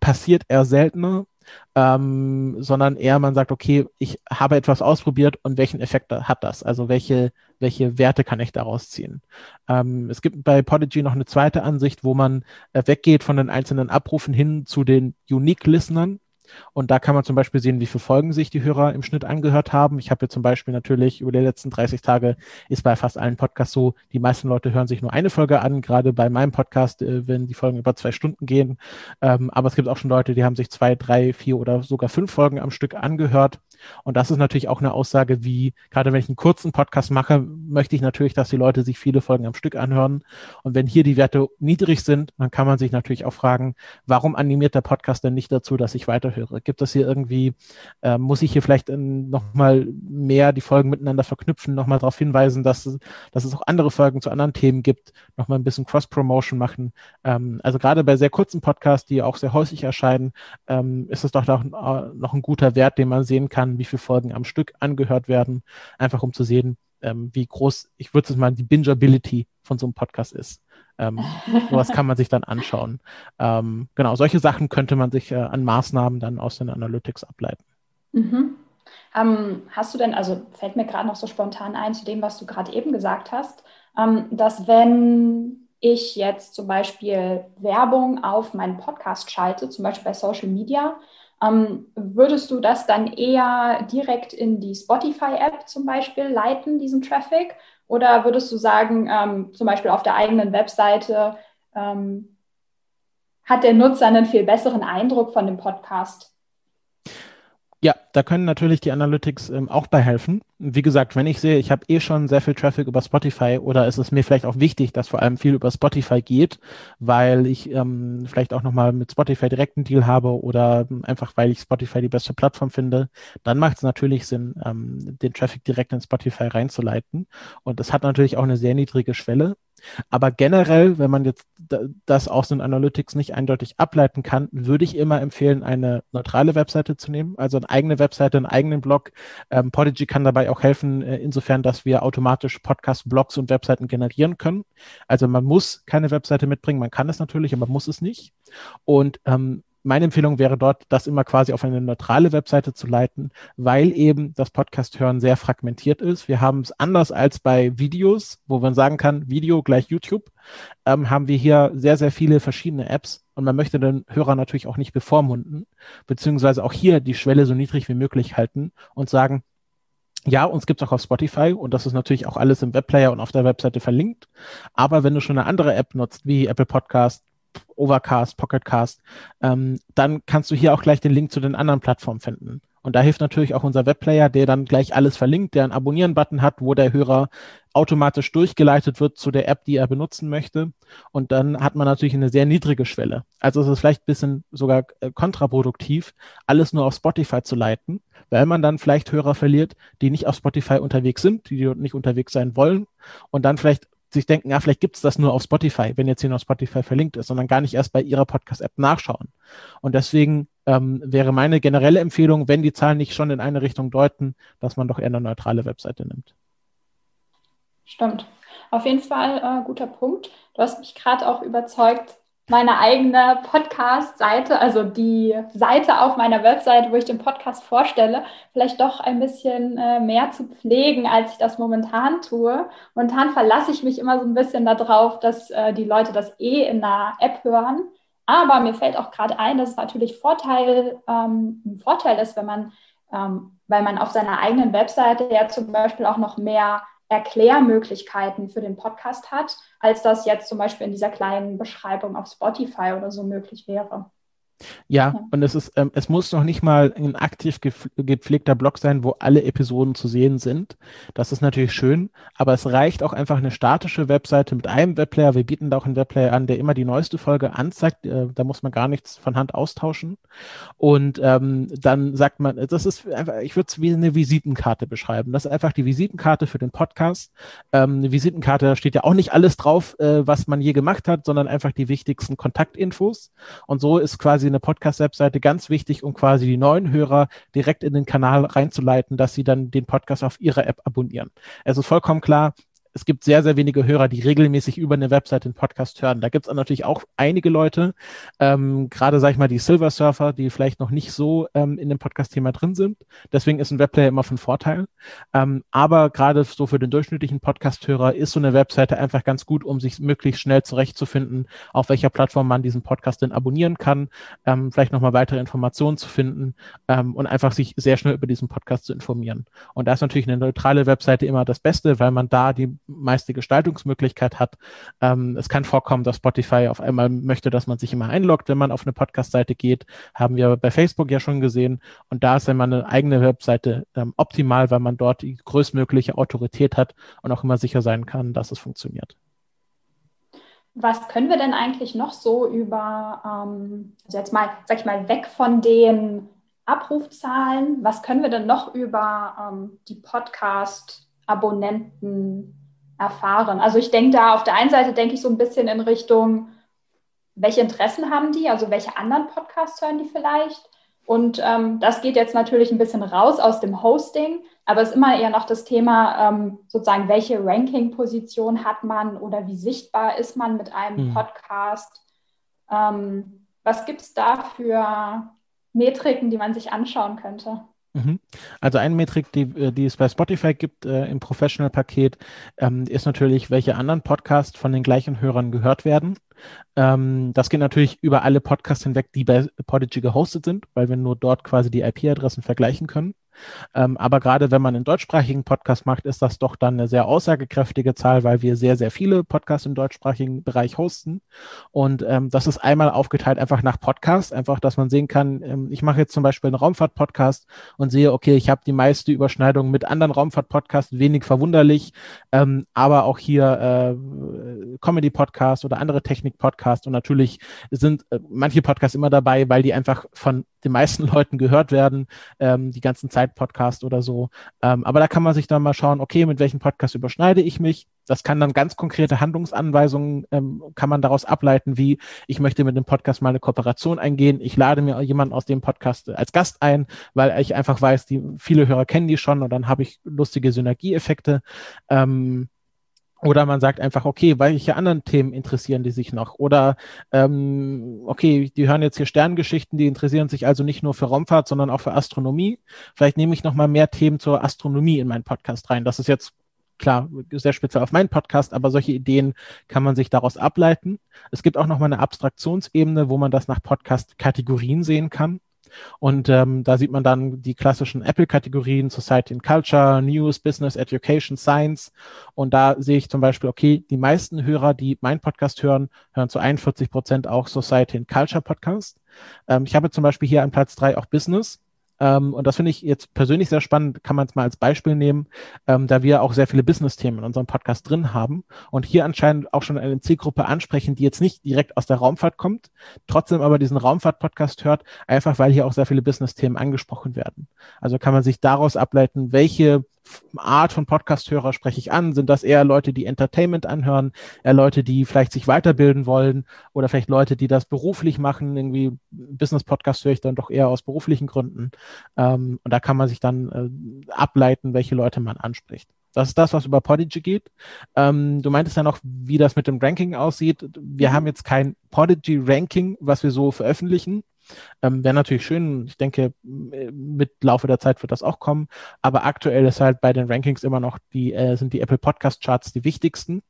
passiert eher seltener, ähm, sondern eher man sagt, okay, ich habe etwas ausprobiert und welchen Effekt hat das? Also welche, welche Werte kann ich daraus ziehen? Ähm, es gibt bei Podigy noch eine zweite Ansicht, wo man äh, weggeht von den einzelnen Abrufen hin zu den Unique-Listenern. Und da kann man zum Beispiel sehen, wie viele Folgen sich die Hörer im Schnitt angehört haben. Ich habe jetzt zum Beispiel natürlich über die letzten 30 Tage ist bei fast allen Podcasts so, die meisten Leute hören sich nur eine Folge an, gerade bei meinem Podcast, äh, wenn die Folgen über zwei Stunden gehen. Ähm, aber es gibt auch schon Leute, die haben sich zwei, drei, vier oder sogar fünf Folgen am Stück angehört. Und das ist natürlich auch eine Aussage, wie, gerade wenn ich einen kurzen Podcast mache, möchte ich natürlich, dass die Leute sich viele Folgen am Stück anhören. Und wenn hier die Werte niedrig sind, dann kann man sich natürlich auch fragen, warum animiert der Podcast denn nicht dazu, dass ich weiterhöre? Gibt es hier irgendwie, äh, muss ich hier vielleicht nochmal mehr die Folgen miteinander verknüpfen, nochmal darauf hinweisen, dass, dass es auch andere Folgen zu anderen Themen gibt, nochmal ein bisschen Cross-Promotion machen. Ähm, also gerade bei sehr kurzen Podcasts, die auch sehr häufig erscheinen, ähm, ist es doch noch, noch ein guter Wert, den man sehen kann, kann, wie viele Folgen am Stück angehört werden, einfach um zu sehen, ähm, wie groß, ich würde es mal, die Bingeability von so einem Podcast ist. Ähm, [laughs] sowas kann man sich dann anschauen. Ähm, genau, solche Sachen könnte man sich äh, an Maßnahmen dann aus den Analytics ableiten. Mhm. Ähm, hast du denn, also fällt mir gerade noch so spontan ein zu dem, was du gerade eben gesagt hast, ähm, dass wenn ich jetzt zum Beispiel Werbung auf meinen Podcast schalte, zum Beispiel bei Social Media, würdest du das dann eher direkt in die Spotify-App zum Beispiel leiten, diesen Traffic? Oder würdest du sagen, ähm, zum Beispiel auf der eigenen Webseite ähm, hat der Nutzer einen viel besseren Eindruck von dem Podcast? Ja, da können natürlich die Analytics ähm, auch bei helfen. Wie gesagt, wenn ich sehe, ich habe eh schon sehr viel Traffic über Spotify oder ist es mir vielleicht auch wichtig, dass vor allem viel über Spotify geht, weil ich ähm, vielleicht auch nochmal mit Spotify direkt einen Deal habe oder einfach weil ich Spotify die beste Plattform finde, dann macht es natürlich Sinn, ähm, den Traffic direkt in Spotify reinzuleiten. Und das hat natürlich auch eine sehr niedrige Schwelle. Aber generell, wenn man jetzt das aus den Analytics nicht eindeutig ableiten kann, würde ich immer empfehlen, eine neutrale Webseite zu nehmen, also eine eigene Webseite, einen eigenen Blog. Ähm, Podigy kann dabei auch helfen, äh, insofern, dass wir automatisch Podcast, Blogs und Webseiten generieren können. Also man muss keine Webseite mitbringen, man kann es natürlich, aber man muss es nicht. Und ähm, meine Empfehlung wäre dort, das immer quasi auf eine neutrale Webseite zu leiten, weil eben das Podcast-Hören sehr fragmentiert ist. Wir haben es anders als bei Videos, wo man sagen kann, Video gleich YouTube, ähm, haben wir hier sehr, sehr viele verschiedene Apps und man möchte den Hörer natürlich auch nicht bevormunden, beziehungsweise auch hier die Schwelle so niedrig wie möglich halten und sagen, ja, uns gibt es auch auf Spotify und das ist natürlich auch alles im Webplayer und auf der Webseite verlinkt. Aber wenn du schon eine andere App nutzt, wie Apple Podcast, Overcast, Pocketcast, ähm, dann kannst du hier auch gleich den Link zu den anderen Plattformen finden. Und da hilft natürlich auch unser Webplayer, der dann gleich alles verlinkt, der einen Abonnieren-Button hat, wo der Hörer automatisch durchgeleitet wird zu der App, die er benutzen möchte. Und dann hat man natürlich eine sehr niedrige Schwelle. Also es ist vielleicht ein bisschen sogar äh, kontraproduktiv, alles nur auf Spotify zu leiten, weil man dann vielleicht Hörer verliert, die nicht auf Spotify unterwegs sind, die dort nicht unterwegs sein wollen und dann vielleicht sich denken, ja, vielleicht gibt es das nur auf Spotify, wenn jetzt hier noch Spotify verlinkt ist, sondern gar nicht erst bei ihrer Podcast-App nachschauen. Und deswegen ähm, wäre meine generelle Empfehlung, wenn die Zahlen nicht schon in eine Richtung deuten, dass man doch eher eine neutrale Webseite nimmt. Stimmt. Auf jeden Fall äh, guter Punkt. Du hast mich gerade auch überzeugt, meine eigene Podcast-Seite, also die Seite auf meiner Webseite, wo ich den Podcast vorstelle, vielleicht doch ein bisschen äh, mehr zu pflegen, als ich das momentan tue. Momentan verlasse ich mich immer so ein bisschen darauf, dass äh, die Leute das eh in einer App hören. Aber mir fällt auch gerade ein, dass es natürlich Vorteil, ähm, ein Vorteil ist, wenn man, ähm, weil man auf seiner eigenen Webseite ja zum Beispiel auch noch mehr Erklärmöglichkeiten für den Podcast hat, als das jetzt zum Beispiel in dieser kleinen Beschreibung auf Spotify oder so möglich wäre. Ja, ja, und es ist, ähm, es muss noch nicht mal ein aktiv gepflegter Blog sein, wo alle Episoden zu sehen sind. Das ist natürlich schön, aber es reicht auch einfach eine statische Webseite mit einem Webplayer. Wir bieten da auch einen Webplayer an, der immer die neueste Folge anzeigt. Äh, da muss man gar nichts von Hand austauschen. Und ähm, dann sagt man, das ist einfach, ich würde es wie eine Visitenkarte beschreiben. Das ist einfach die Visitenkarte für den Podcast. Ähm, eine Visitenkarte, da steht ja auch nicht alles drauf, äh, was man je gemacht hat, sondern einfach die wichtigsten Kontaktinfos. Und so ist quasi eine Podcast-Webseite ganz wichtig, um quasi die neuen Hörer direkt in den Kanal reinzuleiten, dass sie dann den Podcast auf ihrer App abonnieren. Es ist vollkommen klar, es gibt sehr, sehr wenige Hörer, die regelmäßig über eine Website den Podcast hören. Da gibt es natürlich auch einige Leute, ähm, gerade sage ich mal die Silver Surfer, die vielleicht noch nicht so ähm, in dem Podcast-Thema drin sind. Deswegen ist ein Webplayer immer von Vorteil. Ähm, aber gerade so für den durchschnittlichen Podcast-Hörer ist so eine Webseite einfach ganz gut, um sich möglichst schnell zurechtzufinden, auf welcher Plattform man diesen Podcast denn abonnieren kann, ähm, vielleicht nochmal weitere Informationen zu finden ähm, und einfach sich sehr schnell über diesen Podcast zu informieren. Und da ist natürlich eine neutrale Webseite immer das Beste, weil man da die meiste Gestaltungsmöglichkeit hat. Ähm, es kann vorkommen, dass Spotify auf einmal möchte, dass man sich immer einloggt, wenn man auf eine Podcast-Seite geht. Haben wir bei Facebook ja schon gesehen. Und da ist immer eine eigene Webseite ähm, optimal, weil man dort die größtmögliche Autorität hat und auch immer sicher sein kann, dass es funktioniert. Was können wir denn eigentlich noch so über, ähm, also jetzt mal, sag ich mal, weg von den Abrufzahlen, was können wir denn noch über ähm, die Podcast-Abonnenten erfahren. Also ich denke da auf der einen Seite denke ich so ein bisschen in Richtung, welche Interessen haben die, also welche anderen Podcasts hören die vielleicht. Und ähm, das geht jetzt natürlich ein bisschen raus aus dem Hosting, aber es ist immer eher noch das Thema, ähm, sozusagen, welche Ranking-Position hat man oder wie sichtbar ist man mit einem mhm. Podcast. Ähm, was gibt es da für Metriken, die man sich anschauen könnte? Mhm. Also eine Metrik, die, äh, die es bei Spotify gibt äh, im Professional-Paket, ähm, ist natürlich, welche anderen Podcasts von den gleichen Hörern gehört werden. Ähm, das geht natürlich über alle Podcasts hinweg, die bei Podigy gehostet sind, weil wir nur dort quasi die IP-Adressen vergleichen können. Ähm, aber gerade wenn man einen deutschsprachigen Podcast macht, ist das doch dann eine sehr aussagekräftige Zahl, weil wir sehr, sehr viele Podcasts im deutschsprachigen Bereich hosten. Und ähm, das ist einmal aufgeteilt einfach nach Podcast, einfach, dass man sehen kann, ähm, ich mache jetzt zum Beispiel einen Raumfahrt-Podcast und sehe, okay, ich habe die meiste Überschneidung mit anderen Raumfahrt-Podcasts, wenig verwunderlich, ähm, aber auch hier äh, Comedy-Podcasts oder andere Technik-Podcasts. Und natürlich sind äh, manche Podcasts immer dabei, weil die einfach von den meisten [laughs] Leuten gehört werden, ähm, die ganzen Zeit-Podcast oder so. Ähm, aber da kann man sich dann mal schauen, okay, mit welchem Podcast überschneide ich mich? Das kann dann ganz konkrete Handlungsanweisungen, ähm, kann man daraus ableiten, wie ich möchte mit dem Podcast mal eine Kooperation eingehen. Ich lade mir jemanden aus dem Podcast als Gast ein, weil ich einfach weiß, die viele Hörer kennen die schon und dann habe ich lustige Synergieeffekte. Ähm, oder man sagt einfach, okay, welche anderen Themen interessieren die sich noch? Oder ähm, okay, die hören jetzt hier Sterngeschichten, die interessieren sich also nicht nur für Raumfahrt, sondern auch für Astronomie. Vielleicht nehme ich noch mal mehr Themen zur Astronomie in meinen Podcast rein. Das ist jetzt klar sehr speziell auf meinen Podcast, aber solche Ideen kann man sich daraus ableiten. Es gibt auch noch mal eine Abstraktionsebene, wo man das nach Podcast-Kategorien sehen kann. Und ähm, da sieht man dann die klassischen Apple-Kategorien, Society and Culture, News, Business, Education, Science. Und da sehe ich zum Beispiel, okay, die meisten Hörer, die meinen Podcast hören, hören zu 41 Prozent auch Society and Culture Podcast. Ähm, ich habe zum Beispiel hier an Platz drei auch Business. Ähm, und das finde ich jetzt persönlich sehr spannend, kann man es mal als Beispiel nehmen, ähm, da wir auch sehr viele Business-Themen in unserem Podcast drin haben und hier anscheinend auch schon eine Zielgruppe ansprechen, die jetzt nicht direkt aus der Raumfahrt kommt, trotzdem aber diesen Raumfahrt-Podcast hört, einfach weil hier auch sehr viele Business-Themen angesprochen werden. Also kann man sich daraus ableiten, welche Art von Podcast-Hörer spreche ich an? Sind das eher Leute, die Entertainment anhören, eher Leute, die vielleicht sich weiterbilden wollen oder vielleicht Leute, die das beruflich machen? Irgendwie Business-Podcast höre ich dann doch eher aus beruflichen Gründen. Ähm, und da kann man sich dann äh, ableiten, welche Leute man anspricht. Das ist das, was über Podigy geht. Ähm, du meintest ja noch, wie das mit dem Ranking aussieht. Wir mhm. haben jetzt kein Podigy-Ranking, was wir so veröffentlichen. Ähm, Wäre natürlich schön. Ich denke, mit Laufe der Zeit wird das auch kommen. Aber aktuell ist halt bei den Rankings immer noch die, äh, sind die Apple Podcast Charts die wichtigsten.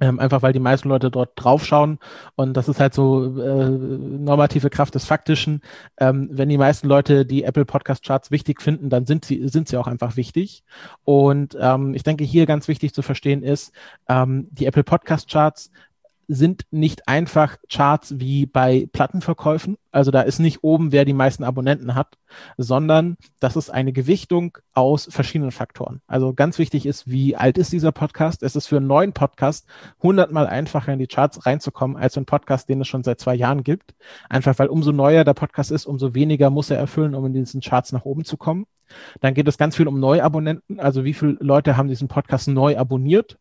Ähm, einfach weil die meisten Leute dort draufschauen und das ist halt so äh, normative Kraft des Faktischen. Ähm, wenn die meisten Leute die Apple Podcast Charts wichtig finden, dann sind sie, sind sie auch einfach wichtig. Und ähm, ich denke, hier ganz wichtig zu verstehen ist, ähm, die Apple Podcast Charts sind nicht einfach Charts wie bei Plattenverkäufen. Also da ist nicht oben, wer die meisten Abonnenten hat, sondern das ist eine Gewichtung aus verschiedenen Faktoren. Also ganz wichtig ist, wie alt ist dieser Podcast? Es ist für einen neuen Podcast hundertmal einfacher in die Charts reinzukommen als für einen Podcast, den es schon seit zwei Jahren gibt. Einfach weil umso neuer der Podcast ist, umso weniger muss er erfüllen, um in diesen Charts nach oben zu kommen. Dann geht es ganz viel um Neuabonnenten. Also wie viele Leute haben diesen Podcast neu abonniert?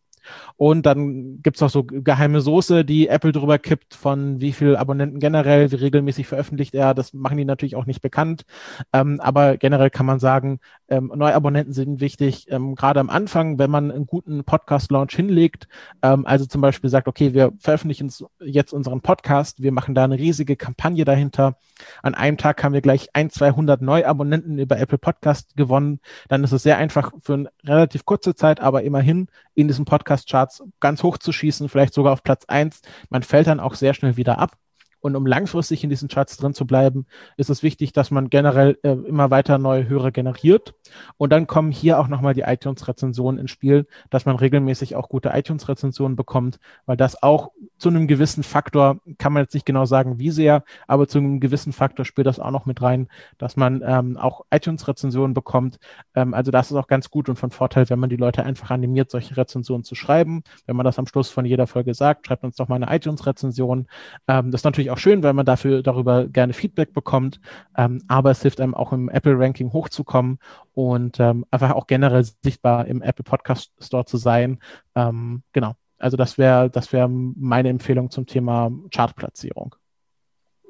Und dann gibt's auch so geheime Soße, die Apple drüber kippt, von wie viel Abonnenten generell, wie regelmäßig veröffentlicht er. Das machen die natürlich auch nicht bekannt. Ähm, aber generell kann man sagen, ähm, Neuabonnenten sind wichtig, ähm, gerade am Anfang, wenn man einen guten Podcast-Launch hinlegt. Ähm, also zum Beispiel sagt, okay, wir veröffentlichen jetzt unseren Podcast, wir machen da eine riesige Kampagne dahinter. An einem Tag haben wir gleich ein, 200 Neuabonnenten über Apple Podcast gewonnen. Dann ist es sehr einfach für eine relativ kurze Zeit, aber immerhin in diesem Podcast-Charts ganz hoch zu schießen, vielleicht sogar auf Platz eins. Man fällt dann auch sehr schnell wieder ab. Und um langfristig in diesen Charts drin zu bleiben, ist es wichtig, dass man generell äh, immer weiter neue Hörer generiert. Und dann kommen hier auch nochmal die iTunes-Rezensionen ins Spiel, dass man regelmäßig auch gute iTunes-Rezensionen bekommt, weil das auch zu einem gewissen Faktor, kann man jetzt nicht genau sagen, wie sehr, aber zu einem gewissen Faktor spielt das auch noch mit rein, dass man ähm, auch iTunes-Rezensionen bekommt. Ähm, also das ist auch ganz gut und von Vorteil, wenn man die Leute einfach animiert, solche Rezensionen zu schreiben. Wenn man das am Schluss von jeder Folge sagt, schreibt uns doch mal eine iTunes-Rezension. Ähm, das ist natürlich auch schön, weil man dafür darüber gerne Feedback bekommt, ähm, aber es hilft einem auch im Apple-Ranking hochzukommen und ähm, einfach auch generell sichtbar im Apple Podcast Store zu sein. Ähm, genau. Also das wäre das wäre meine Empfehlung zum Thema Chartplatzierung.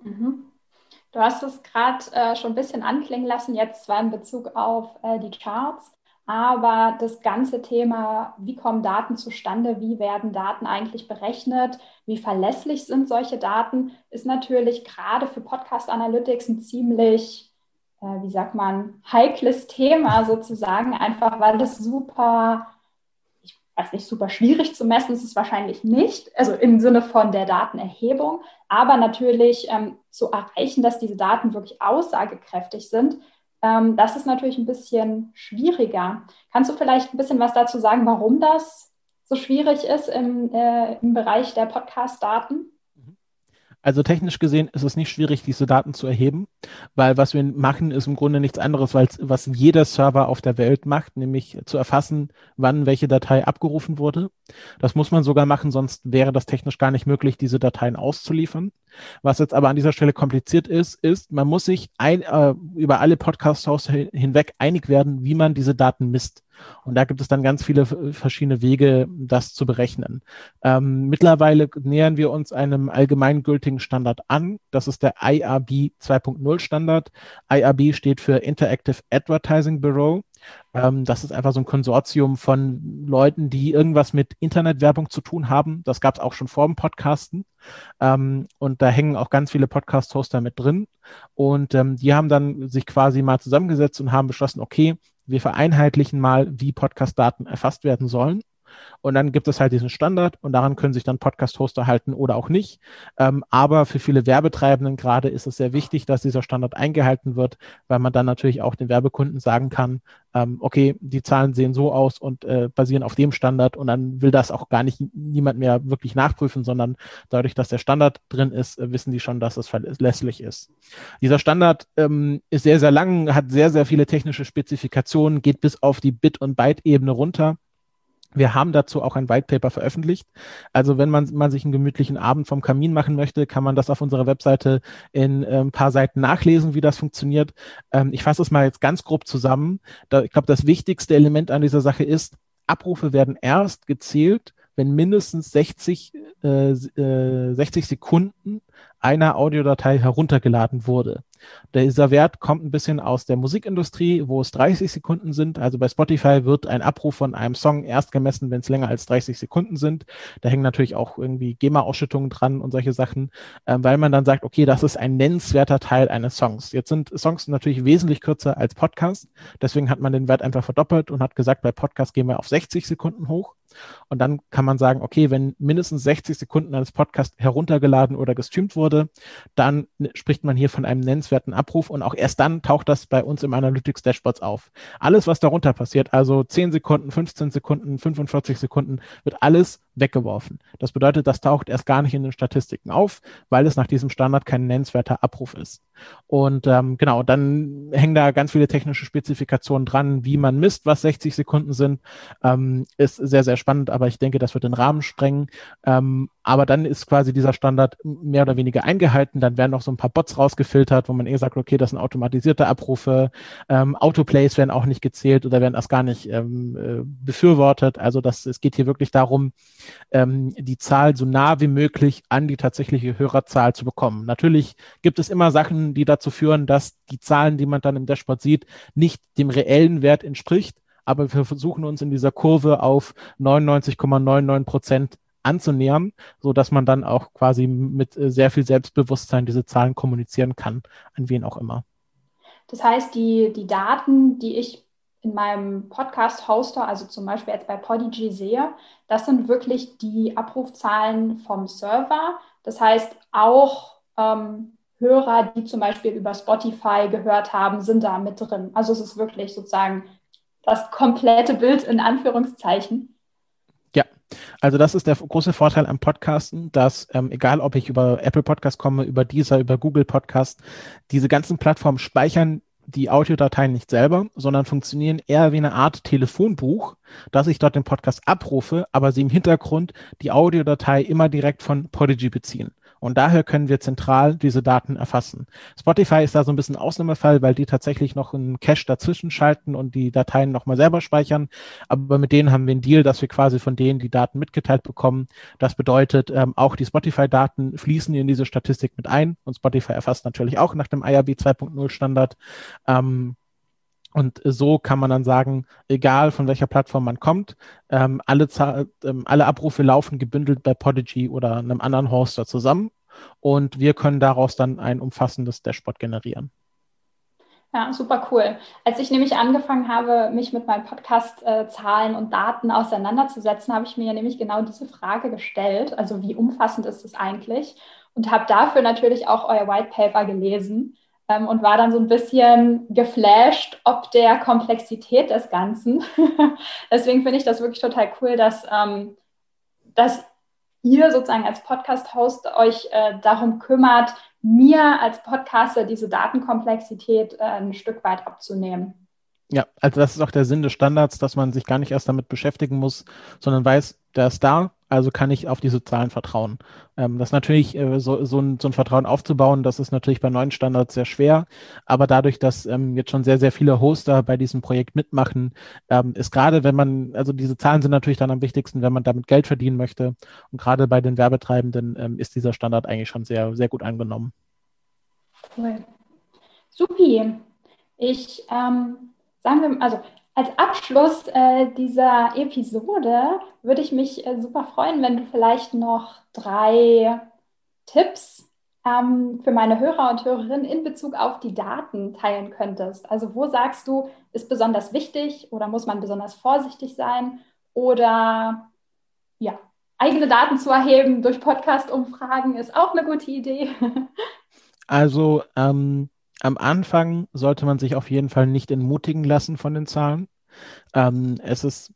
Mhm. Du hast es gerade äh, schon ein bisschen anklingen lassen, jetzt zwar in Bezug auf äh, die Charts, aber das ganze Thema, wie kommen Daten zustande, wie werden Daten eigentlich berechnet, wie verlässlich sind solche Daten, ist natürlich gerade für Podcast Analytics ein ziemlich, äh, wie sagt man, heikles Thema sozusagen, einfach weil das super, ich weiß nicht, super schwierig zu messen ist es wahrscheinlich nicht, also im Sinne von der Datenerhebung, aber natürlich ähm, zu erreichen, dass diese Daten wirklich aussagekräftig sind, ähm, das ist natürlich ein bisschen schwieriger. Kannst du vielleicht ein bisschen was dazu sagen, warum das so schwierig ist im, äh, im Bereich der Podcast-Daten? Also technisch gesehen ist es nicht schwierig, diese Daten zu erheben, weil was wir machen, ist im Grunde nichts anderes, weil was jeder Server auf der Welt macht, nämlich zu erfassen, wann welche Datei abgerufen wurde. Das muss man sogar machen, sonst wäre das technisch gar nicht möglich, diese Dateien auszuliefern. Was jetzt aber an dieser Stelle kompliziert ist, ist, man muss sich ein, äh, über alle Podcast-Hosts hinweg einig werden, wie man diese Daten misst. Und da gibt es dann ganz viele verschiedene Wege, das zu berechnen. Ähm, mittlerweile nähern wir uns einem allgemeingültigen Standard an. Das ist der IRB 2.0 Standard. IRB steht für Interactive Advertising Bureau. Ähm, das ist einfach so ein Konsortium von Leuten, die irgendwas mit Internetwerbung zu tun haben. Das gab es auch schon vor dem Podcasten. Ähm, und da hängen auch ganz viele Podcast-Hoster mit drin. Und ähm, die haben dann sich quasi mal zusammengesetzt und haben beschlossen, okay, wir vereinheitlichen mal, wie Podcast-Daten erfasst werden sollen. Und dann gibt es halt diesen Standard und daran können sich dann Podcast-Hoster halten oder auch nicht. Ähm, aber für viele Werbetreibenden gerade ist es sehr wichtig, dass dieser Standard eingehalten wird, weil man dann natürlich auch den Werbekunden sagen kann, ähm, okay, die Zahlen sehen so aus und äh, basieren auf dem Standard und dann will das auch gar nicht niemand mehr wirklich nachprüfen, sondern dadurch, dass der Standard drin ist, äh, wissen die schon, dass es verlässlich ist. Dieser Standard ähm, ist sehr, sehr lang, hat sehr, sehr viele technische Spezifikationen, geht bis auf die Bit- und Byte-Ebene runter. Wir haben dazu auch ein White Paper veröffentlicht. Also wenn man, man sich einen gemütlichen Abend vom Kamin machen möchte, kann man das auf unserer Webseite in äh, ein paar Seiten nachlesen, wie das funktioniert. Ähm, ich fasse es mal jetzt ganz grob zusammen. Da, ich glaube, das wichtigste Element an dieser Sache ist, Abrufe werden erst gezählt, wenn mindestens 60, äh, 60 äh, Sekunden einer Audiodatei heruntergeladen wurde. Dieser Wert kommt ein bisschen aus der Musikindustrie, wo es 30 Sekunden sind. Also bei Spotify wird ein Abruf von einem Song erst gemessen, wenn es länger als 30 Sekunden sind. Da hängen natürlich auch irgendwie GEMA-Ausschüttungen dran und solche Sachen, äh, weil man dann sagt, okay, das ist ein nennenswerter Teil eines Songs. Jetzt sind Songs natürlich wesentlich kürzer als Podcast. Deswegen hat man den Wert einfach verdoppelt und hat gesagt, bei Podcast gehen wir auf 60 Sekunden hoch. Und dann kann man sagen, okay, wenn mindestens 60 Sekunden eines Podcasts heruntergeladen oder gestreamt wurde, dann spricht man hier von einem nennenswerten Abruf und auch erst dann taucht das bei uns im Analytics Dashboards auf. Alles, was darunter passiert, also 10 Sekunden, 15 Sekunden, 45 Sekunden, wird alles weggeworfen. Das bedeutet, das taucht erst gar nicht in den Statistiken auf, weil es nach diesem Standard kein nennenswerter Abruf ist. Und ähm, genau, dann hängen da ganz viele technische Spezifikationen dran, wie man misst, was 60 Sekunden sind. Ähm, ist sehr, sehr spannend, aber ich denke, das wird den Rahmen sprengen. Ähm, aber dann ist quasi dieser Standard mehr oder weniger eingehalten. Dann werden noch so ein paar Bots rausgefiltert, wo man eher sagt, okay, das sind automatisierte Abrufe. Ähm, Autoplays werden auch nicht gezählt oder werden erst gar nicht ähm, äh, befürwortet. Also das, es geht hier wirklich darum, ähm, die Zahl so nah wie möglich an die tatsächliche Hörerzahl zu bekommen. Natürlich gibt es immer Sachen, die dazu führen, dass die Zahlen, die man dann im Dashboard sieht, nicht dem reellen Wert entspricht. Aber wir versuchen uns in dieser Kurve auf 99,99 Prozent anzunähern, so dass man dann auch quasi mit äh, sehr viel Selbstbewusstsein diese Zahlen kommunizieren kann, an wen auch immer. Das heißt, die, die Daten, die ich in meinem Podcast-Hoster, also zum Beispiel jetzt bei Podigy sehe, das sind wirklich die Abrufzahlen vom Server. Das heißt, auch ähm, Hörer, die zum Beispiel über Spotify gehört haben, sind da mit drin. Also es ist wirklich sozusagen das komplette Bild in Anführungszeichen. Ja, also das ist der große Vorteil am Podcasten, dass ähm, egal ob ich über Apple Podcast komme, über dieser, über Google Podcast, diese ganzen Plattformen speichern die Audiodateien nicht selber, sondern funktionieren eher wie eine Art Telefonbuch, dass ich dort den Podcast abrufe, aber sie im Hintergrund die Audiodatei immer direkt von Podigy beziehen. Und daher können wir zentral diese Daten erfassen. Spotify ist da so ein bisschen Ausnahmefall, weil die tatsächlich noch einen Cache dazwischen schalten und die Dateien nochmal selber speichern. Aber mit denen haben wir einen Deal, dass wir quasi von denen die Daten mitgeteilt bekommen. Das bedeutet, ähm, auch die Spotify-Daten fließen in diese Statistik mit ein. Und Spotify erfasst natürlich auch nach dem IRB 2.0 Standard. Ähm, und so kann man dann sagen, egal von welcher Plattform man kommt, ähm, alle, ähm, alle Abrufe laufen gebündelt bei Podigy oder einem anderen Hoster zusammen und wir können daraus dann ein umfassendes Dashboard generieren. Ja, super cool. Als ich nämlich angefangen habe, mich mit meinen Podcast-Zahlen und Daten auseinanderzusetzen, habe ich mir nämlich genau diese Frage gestellt. Also wie umfassend ist es eigentlich? Und habe dafür natürlich auch euer White Paper gelesen ähm, und war dann so ein bisschen geflasht, ob der Komplexität des Ganzen. [laughs] Deswegen finde ich das wirklich total cool, dass, ähm, dass ihr sozusagen als Podcast-Host euch äh, darum kümmert, mir als Podcaster diese Datenkomplexität äh, ein Stück weit abzunehmen. Ja, also das ist auch der Sinn des Standards, dass man sich gar nicht erst damit beschäftigen muss, sondern weiß, der ist da, also kann ich auf diese Zahlen vertrauen. Ähm, das natürlich, äh, so, so, ein, so ein Vertrauen aufzubauen, das ist natürlich bei neuen Standards sehr schwer. Aber dadurch, dass ähm, jetzt schon sehr, sehr viele Hoster bei diesem Projekt mitmachen, ähm, ist gerade, wenn man, also diese Zahlen sind natürlich dann am wichtigsten, wenn man damit Geld verdienen möchte. Und gerade bei den Werbetreibenden ähm, ist dieser Standard eigentlich schon sehr, sehr gut angenommen. Cool. Supi. Ich ähm, sagen wir, also als Abschluss äh, dieser Episode würde ich mich äh, super freuen, wenn du vielleicht noch drei Tipps ähm, für meine Hörer und Hörerinnen in Bezug auf die Daten teilen könntest. Also wo sagst du, ist besonders wichtig oder muss man besonders vorsichtig sein oder ja, eigene Daten zu erheben durch Podcast-Umfragen ist auch eine gute Idee. [laughs] Also ähm, am Anfang sollte man sich auf jeden Fall nicht entmutigen lassen von den Zahlen. Ähm, es ist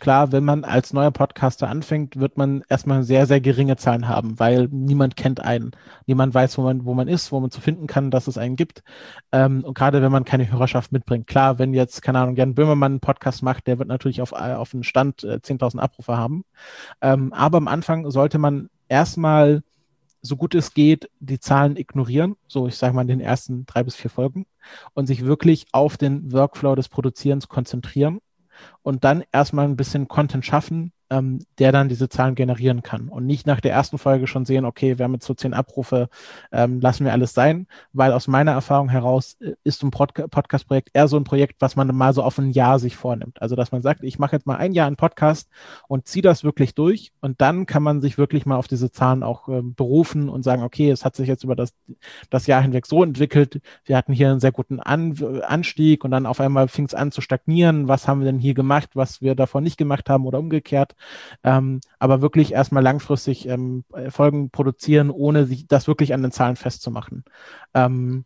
klar, wenn man als neuer Podcaster anfängt, wird man erstmal sehr, sehr geringe Zahlen haben, weil niemand kennt einen. Niemand weiß, wo man, wo man ist, wo man zu finden kann, dass es einen gibt. Ähm, und gerade wenn man keine Hörerschaft mitbringt. Klar, wenn jetzt, keine Ahnung, Jan Böhmermann einen Podcast macht, der wird natürlich auf, auf einen Stand äh, 10.000 Abrufe haben. Ähm, aber am Anfang sollte man erstmal so gut es geht, die Zahlen ignorieren, so ich sage mal in den ersten drei bis vier Folgen, und sich wirklich auf den Workflow des Produzierens konzentrieren und dann erstmal ein bisschen Content schaffen, ähm, der dann diese Zahlen generieren kann und nicht nach der ersten Folge schon sehen, okay, wir haben jetzt so zehn Abrufe, ähm, lassen wir alles sein, weil aus meiner Erfahrung heraus äh, ist so ein Pod Podcast-Projekt eher so ein Projekt, was man mal so auf ein Jahr sich vornimmt. Also dass man sagt, ich mache jetzt mal ein Jahr einen Podcast und ziehe das wirklich durch und dann kann man sich wirklich mal auf diese Zahlen auch ähm, berufen und sagen, okay, es hat sich jetzt über das, das Jahr hinweg so entwickelt, wir hatten hier einen sehr guten an Anstieg und dann auf einmal fing es an zu stagnieren, was haben wir denn hier gemacht, was wir davon nicht gemacht haben oder umgekehrt. Ähm, aber wirklich erstmal langfristig ähm, Folgen produzieren, ohne sich das wirklich an den Zahlen festzumachen. Ähm,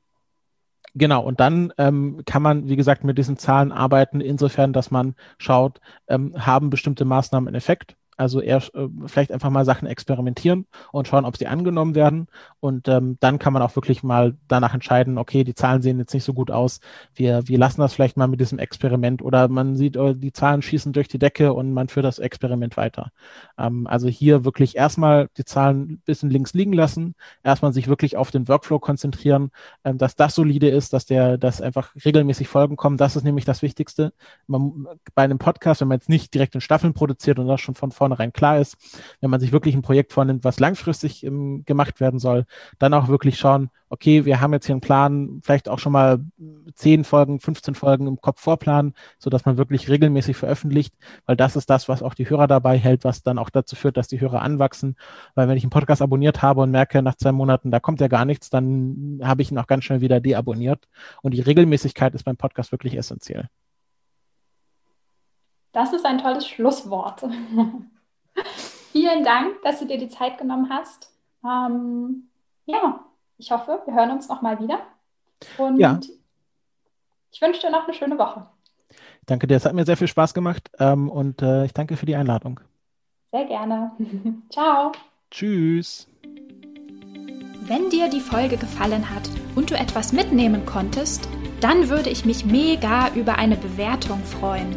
Genau, und dann ähm, kann man, wie gesagt, mit diesen Zahlen arbeiten, insofern, dass man schaut, ähm, haben bestimmte Maßnahmen einen Effekt also eher äh, vielleicht einfach mal Sachen experimentieren und schauen, ob sie angenommen werden. Und ähm, dann kann man auch wirklich mal danach entscheiden, okay, die Zahlen sehen jetzt nicht so gut aus. Wir, wir lassen das vielleicht mal mit diesem Experiment oder man sieht, oh, die Zahlen schießen durch die Decke und man führt das Experiment weiter. Ähm, also hier wirklich erstmal die Zahlen ein bisschen links liegen lassen, erstmal sich wirklich auf den Workflow konzentrieren, ähm, dass das solide ist, dass der, dass einfach regelmäßig Folgen kommen. Das ist nämlich das Wichtigste. Man, bei einem Podcast, wenn man jetzt nicht direkt in Staffeln produziert und das schon von vorne vornherein klar ist, wenn man sich wirklich ein Projekt vornimmt, was langfristig ähm, gemacht werden soll, dann auch wirklich schauen, okay, wir haben jetzt hier einen Plan, vielleicht auch schon mal 10 Folgen, 15 Folgen im Kopf vorplanen, sodass man wirklich regelmäßig veröffentlicht, weil das ist das, was auch die Hörer dabei hält, was dann auch dazu führt, dass die Hörer anwachsen. Weil wenn ich einen Podcast abonniert habe und merke nach zwei Monaten, da kommt ja gar nichts, dann habe ich ihn auch ganz schnell wieder deabonniert. Und die Regelmäßigkeit ist beim Podcast wirklich essentiell. Das ist ein tolles Schlusswort. [laughs] [laughs] Vielen Dank, dass du dir die Zeit genommen hast. Ähm, ja, ich hoffe, wir hören uns nochmal wieder. Und ja. ich wünsche dir noch eine schöne Woche. Danke dir, es hat mir sehr viel Spaß gemacht ähm, und äh, ich danke für die Einladung. Sehr gerne. [laughs] Ciao. Tschüss. Wenn dir die Folge gefallen hat und du etwas mitnehmen konntest, dann würde ich mich mega über eine Bewertung freuen.